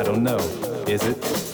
I don't know. Is it?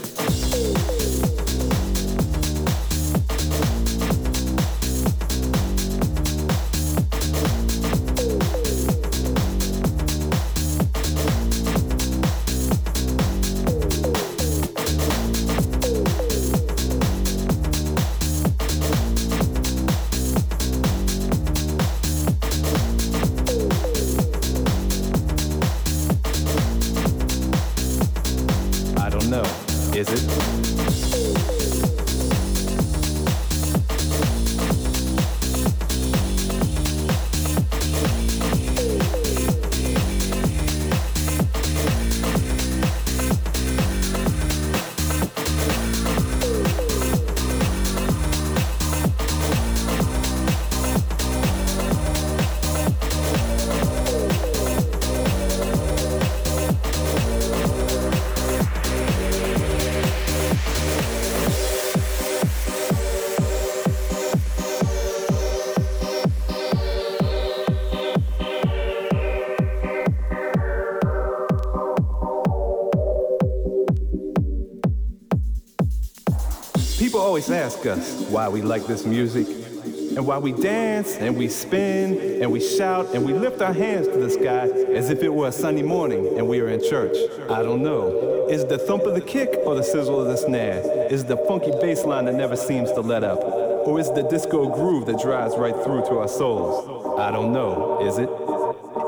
Always ask us why we like this music and why we dance and we spin and we shout and we lift our hands to the sky as if it were a Sunday morning and we are in church. I don't know. Is the thump of the kick or the sizzle of the snare? Is the funky bass line that never seems to let up? Or is the disco groove that drives right through to our souls? I don't know. Is it?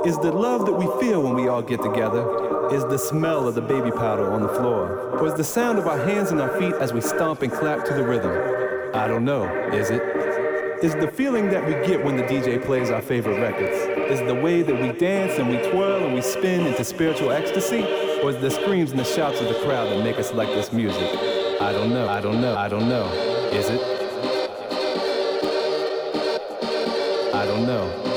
Is the love that we feel when we all get together? Is the smell of the baby powder on the floor? Or is the sound of our hands and our feet as we stomp and clap to the rhythm? I don't know. Is it? Is the feeling that we get when the DJ plays our favorite records? Is the way that we dance and we twirl and we spin into spiritual ecstasy? Or is the screams and the shouts of the crowd that make us like this music? I don't know. I don't know. I don't know. Is it? I don't know.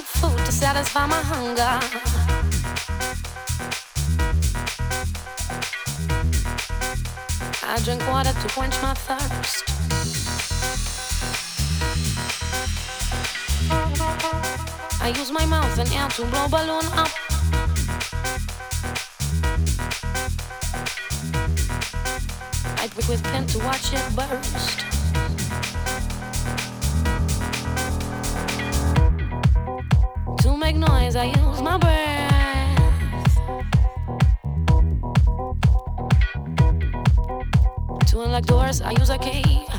To satisfy my hunger I drink water to quench my thirst I use my mouth and air to blow balloon up. I pick with pen to watch it burst. Noise, I use my breath. To unlock doors, I use a key.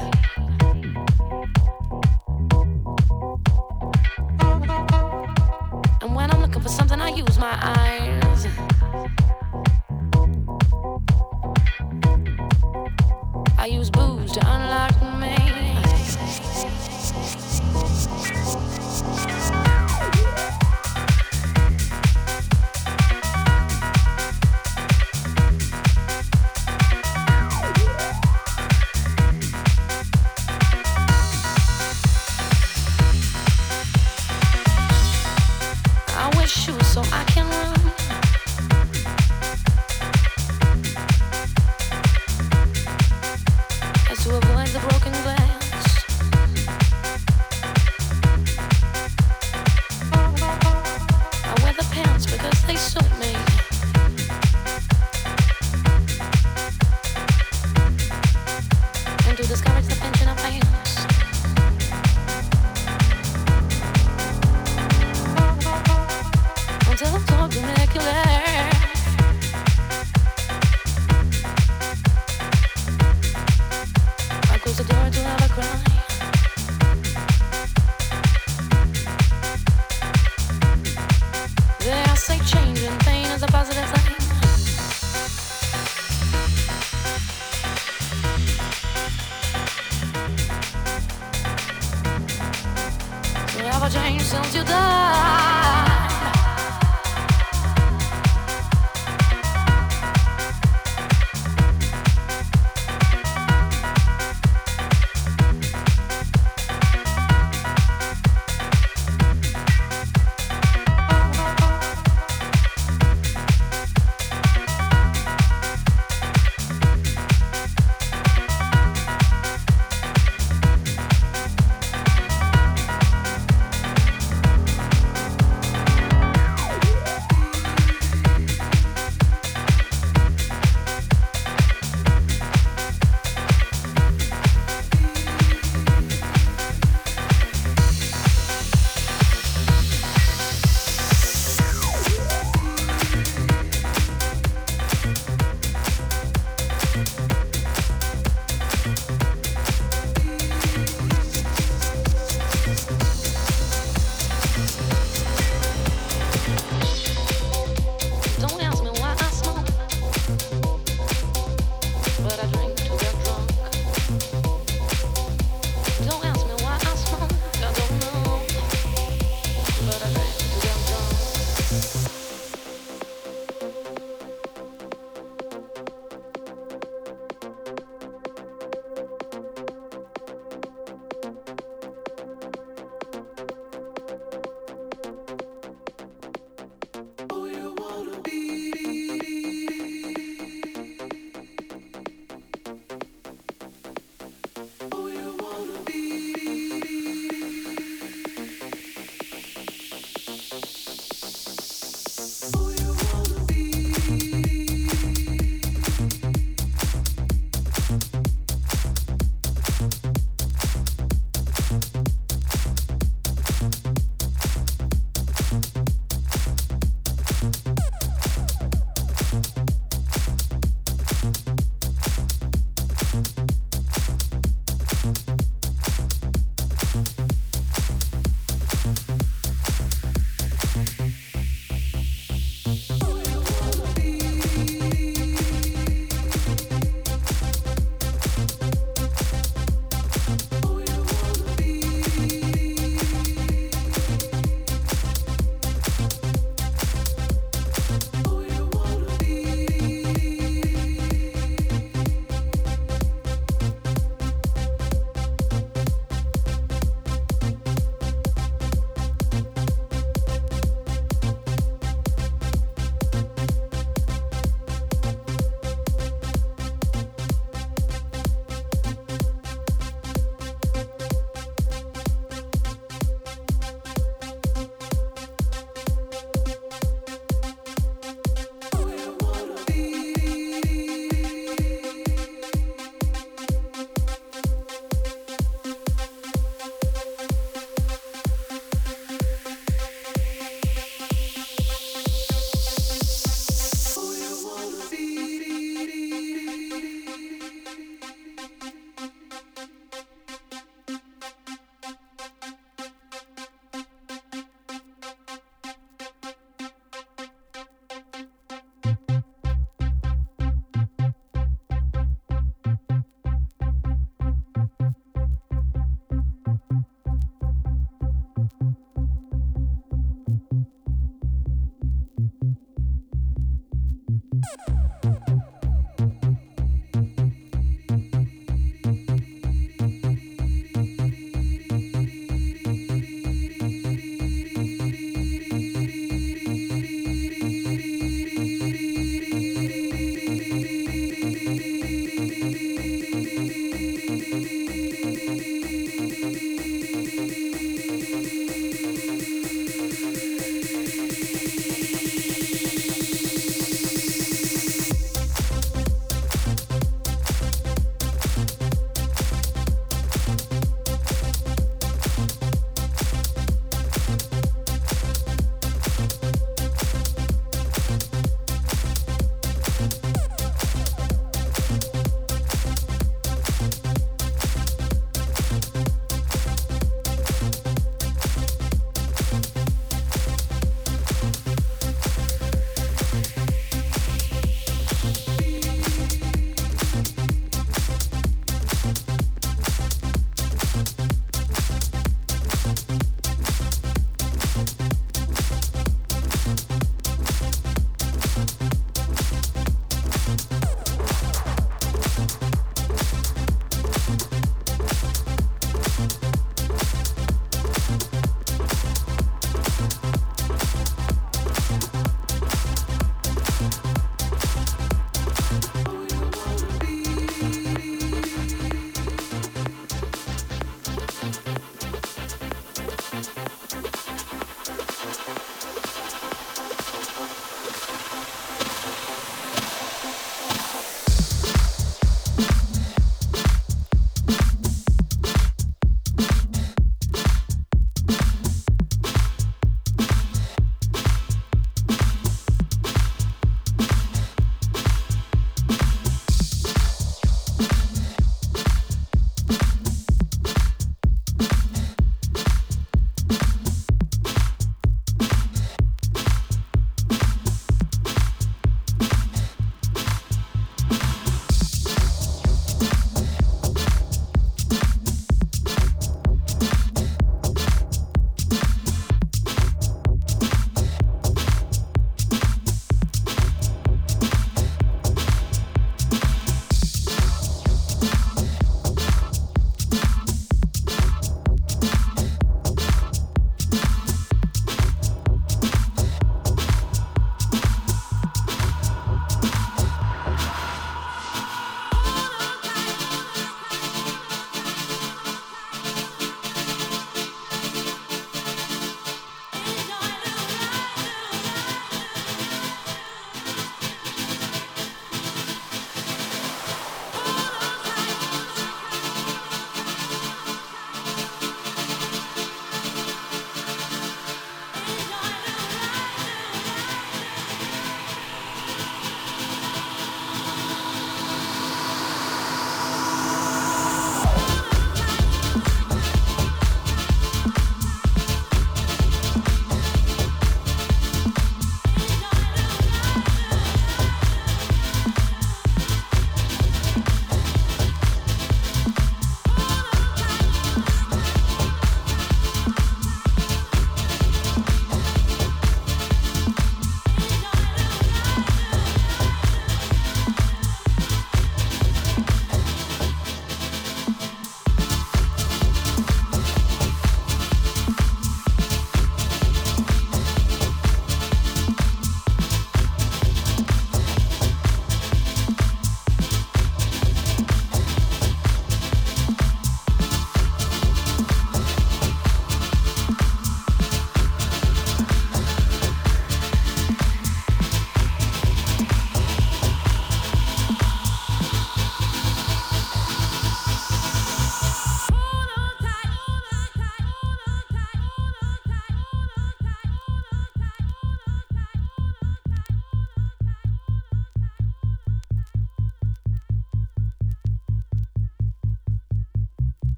vernacular.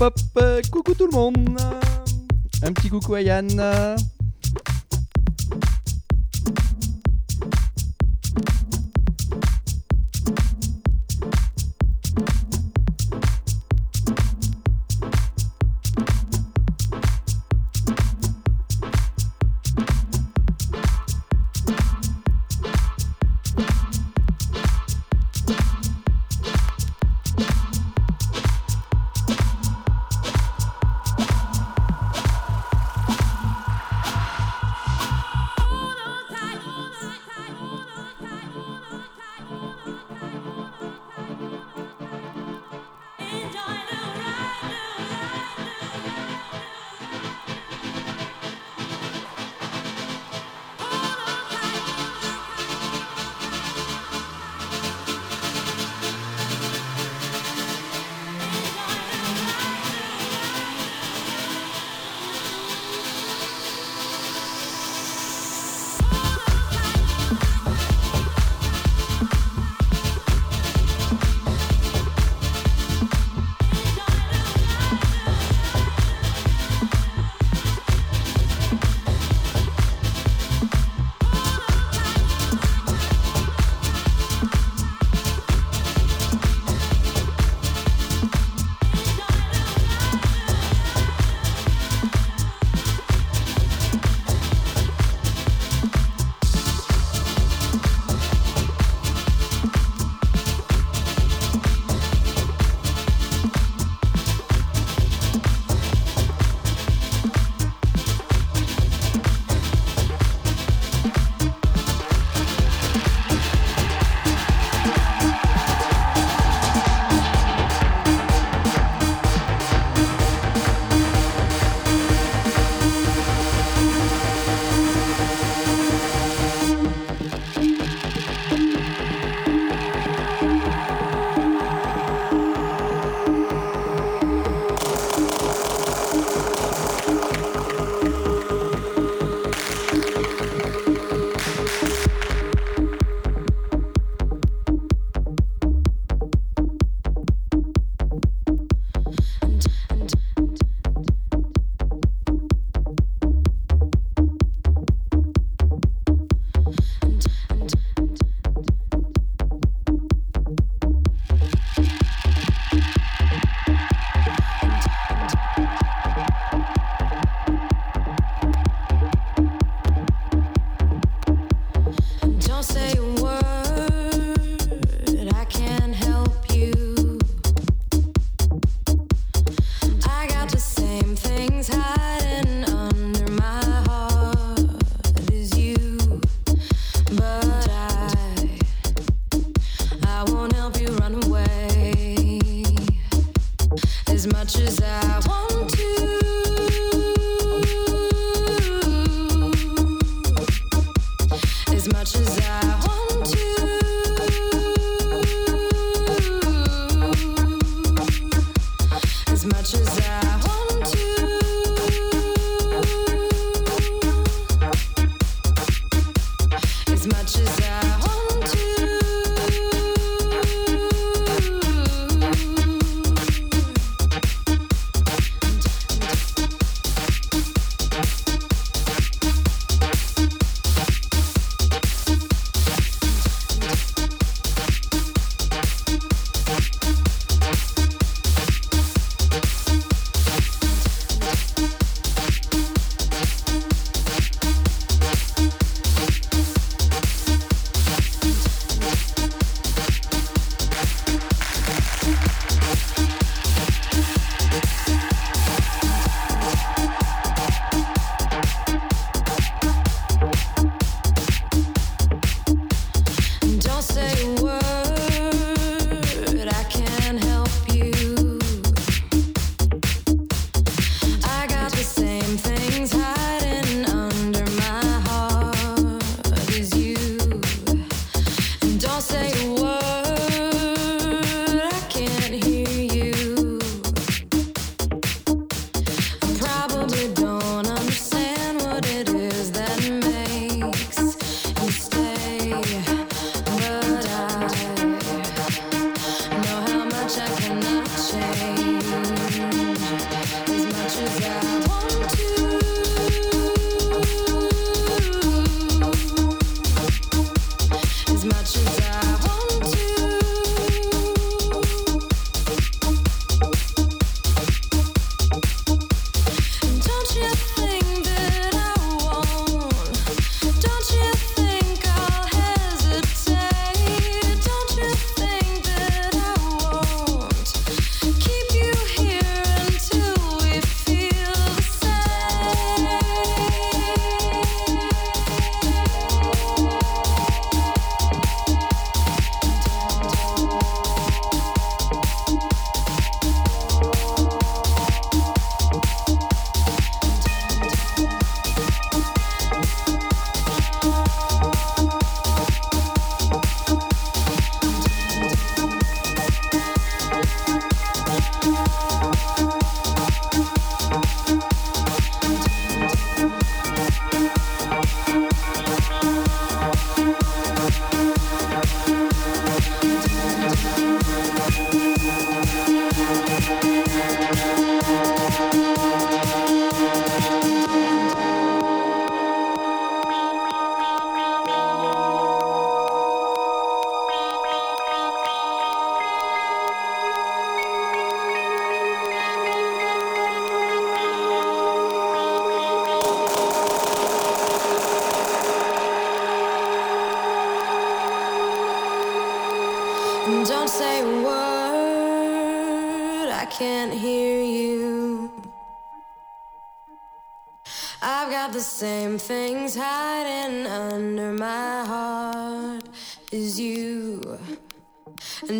Hop, coucou tout le monde. Un petit coucou à Yann.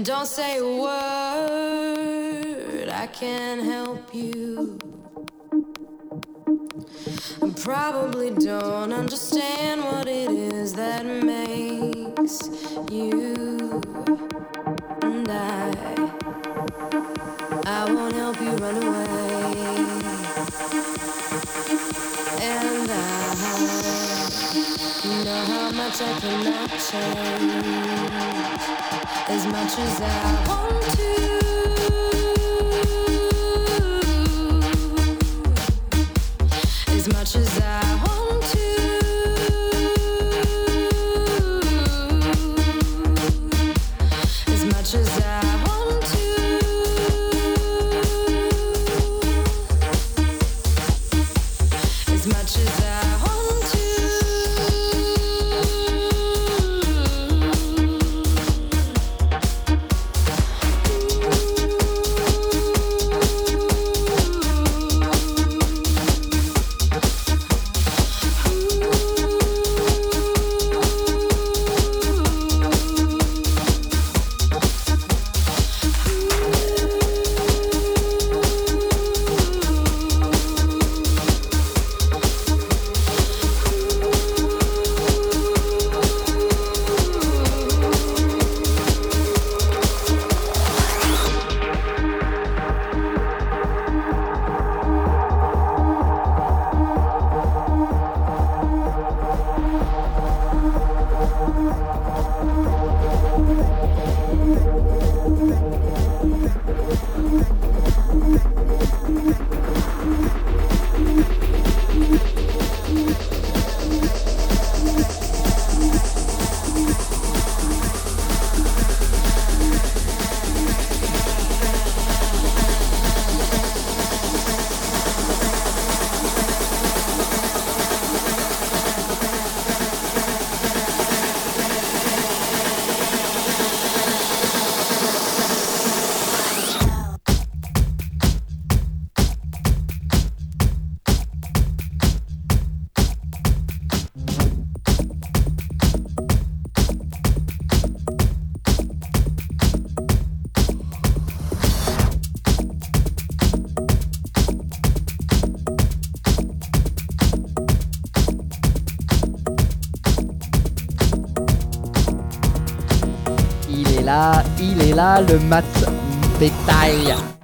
Don't say a word, I can't help you. I probably don't understand what it is that makes you I cannot change as much as I want to. As much as I le mat bétail.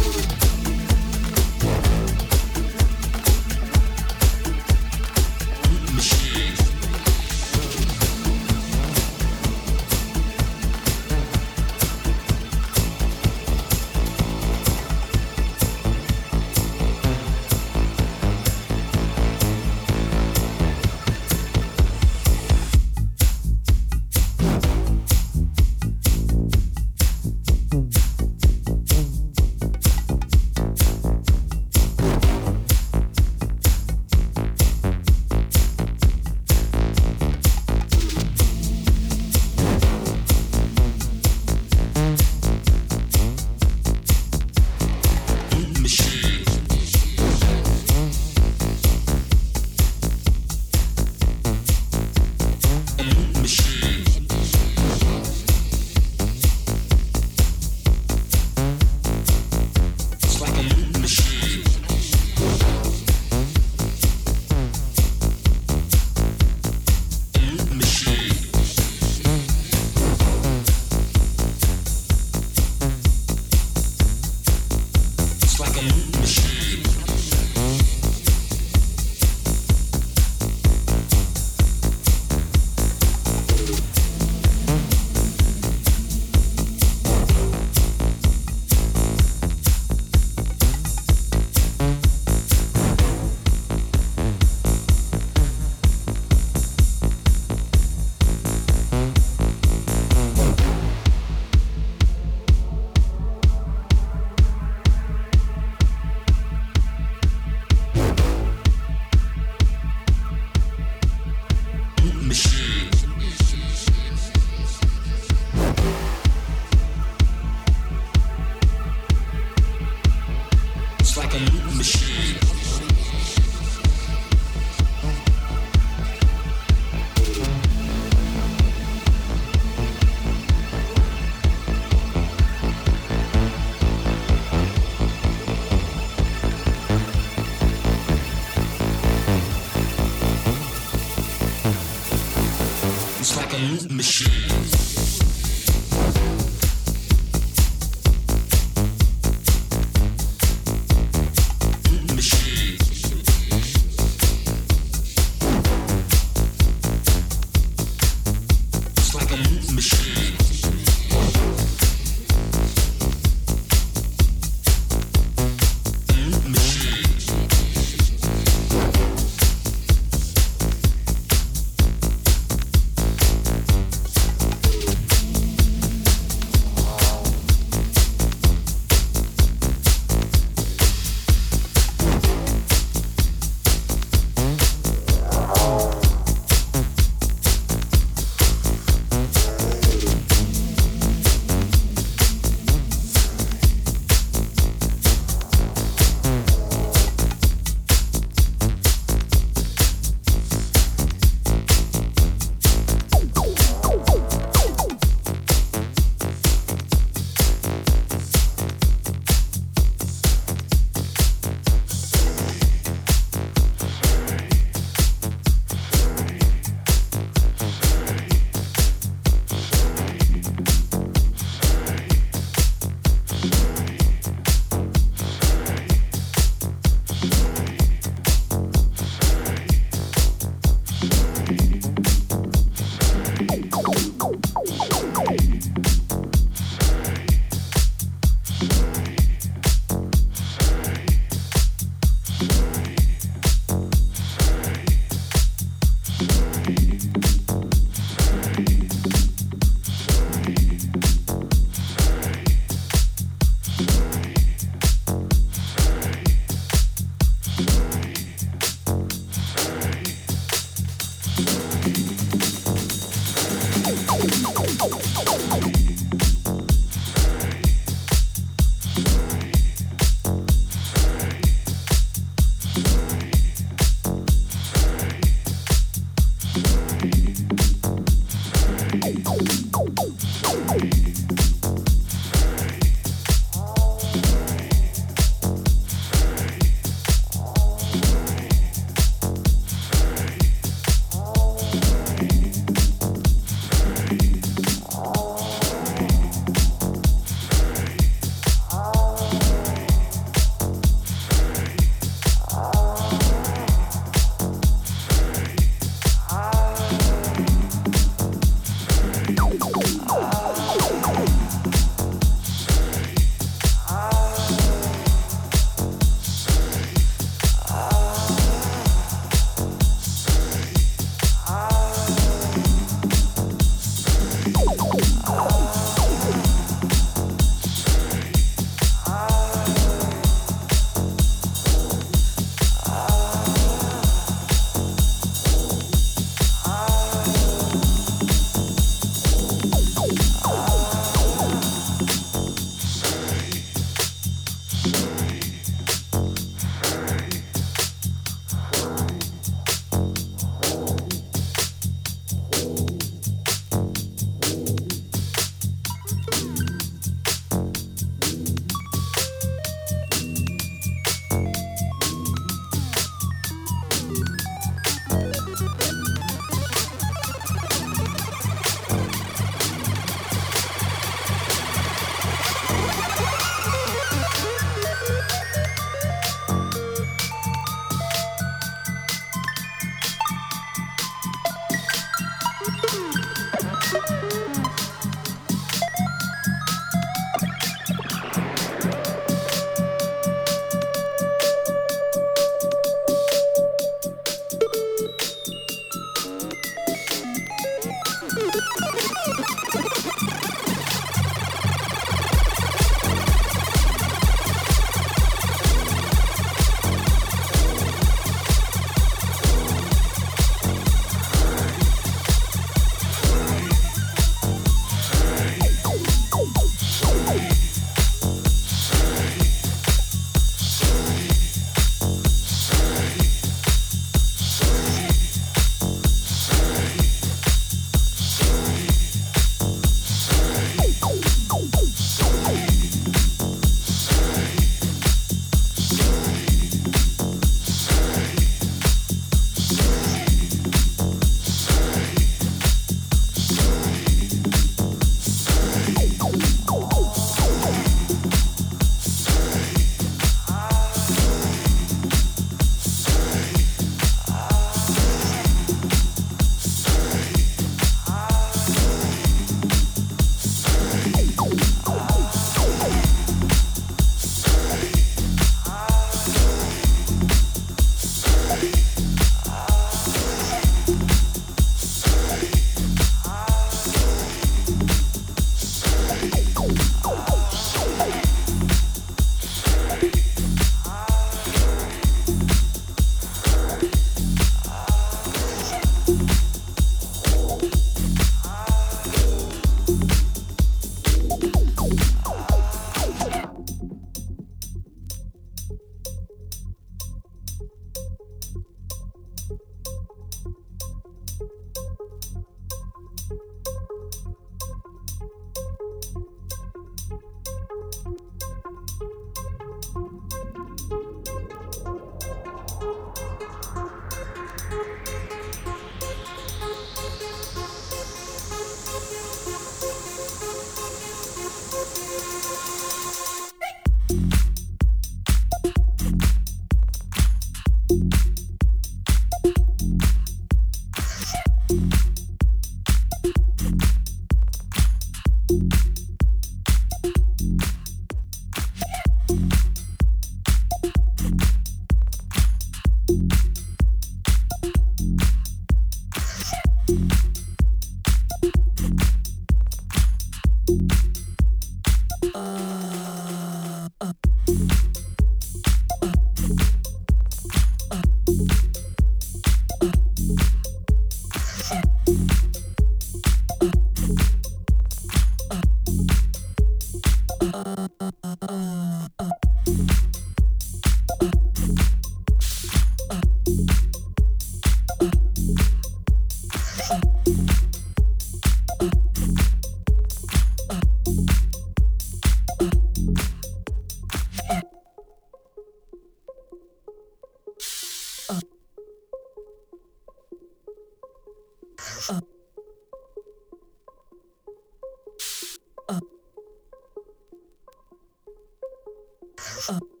Uh.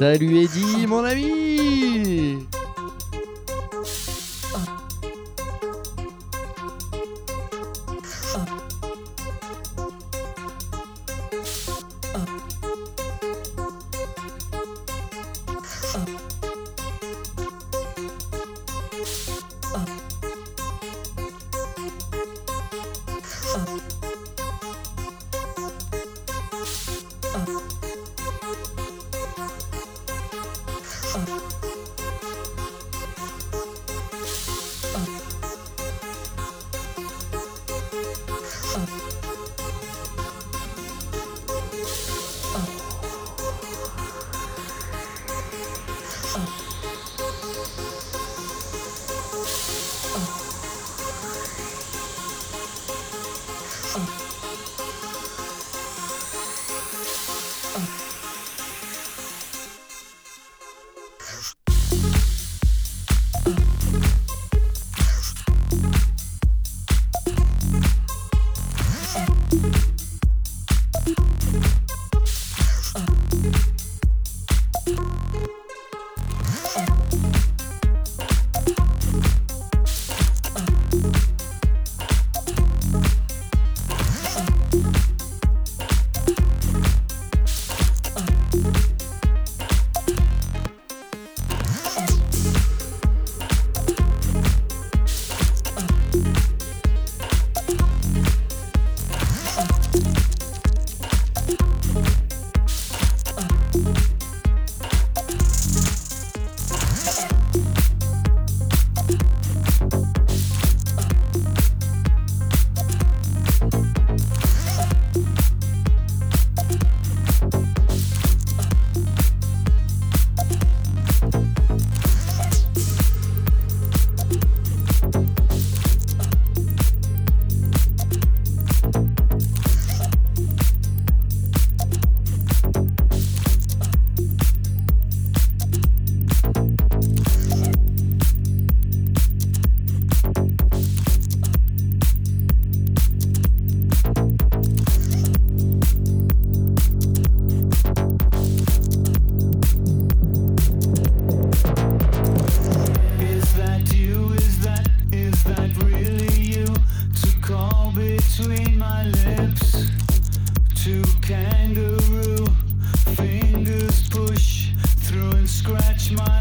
Salut Eddie, mon ami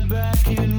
back in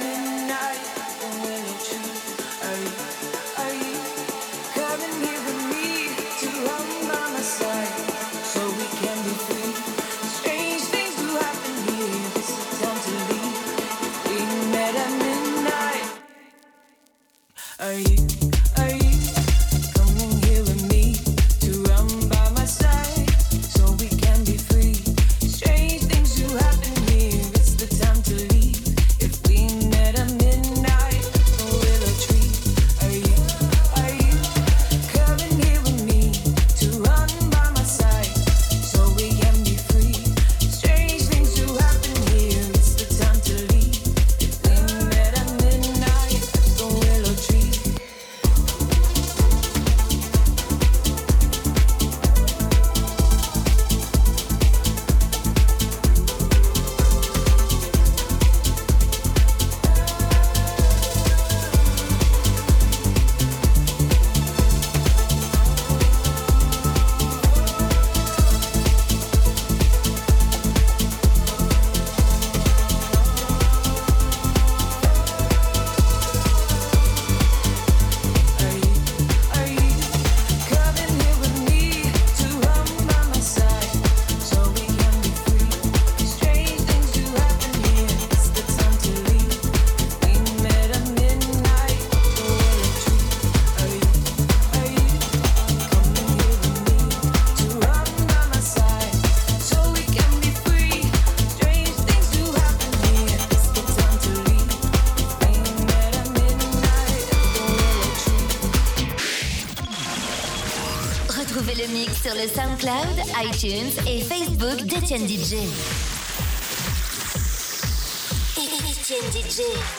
iTunes et Facebook d'Etienne DJ. Etienne DJ.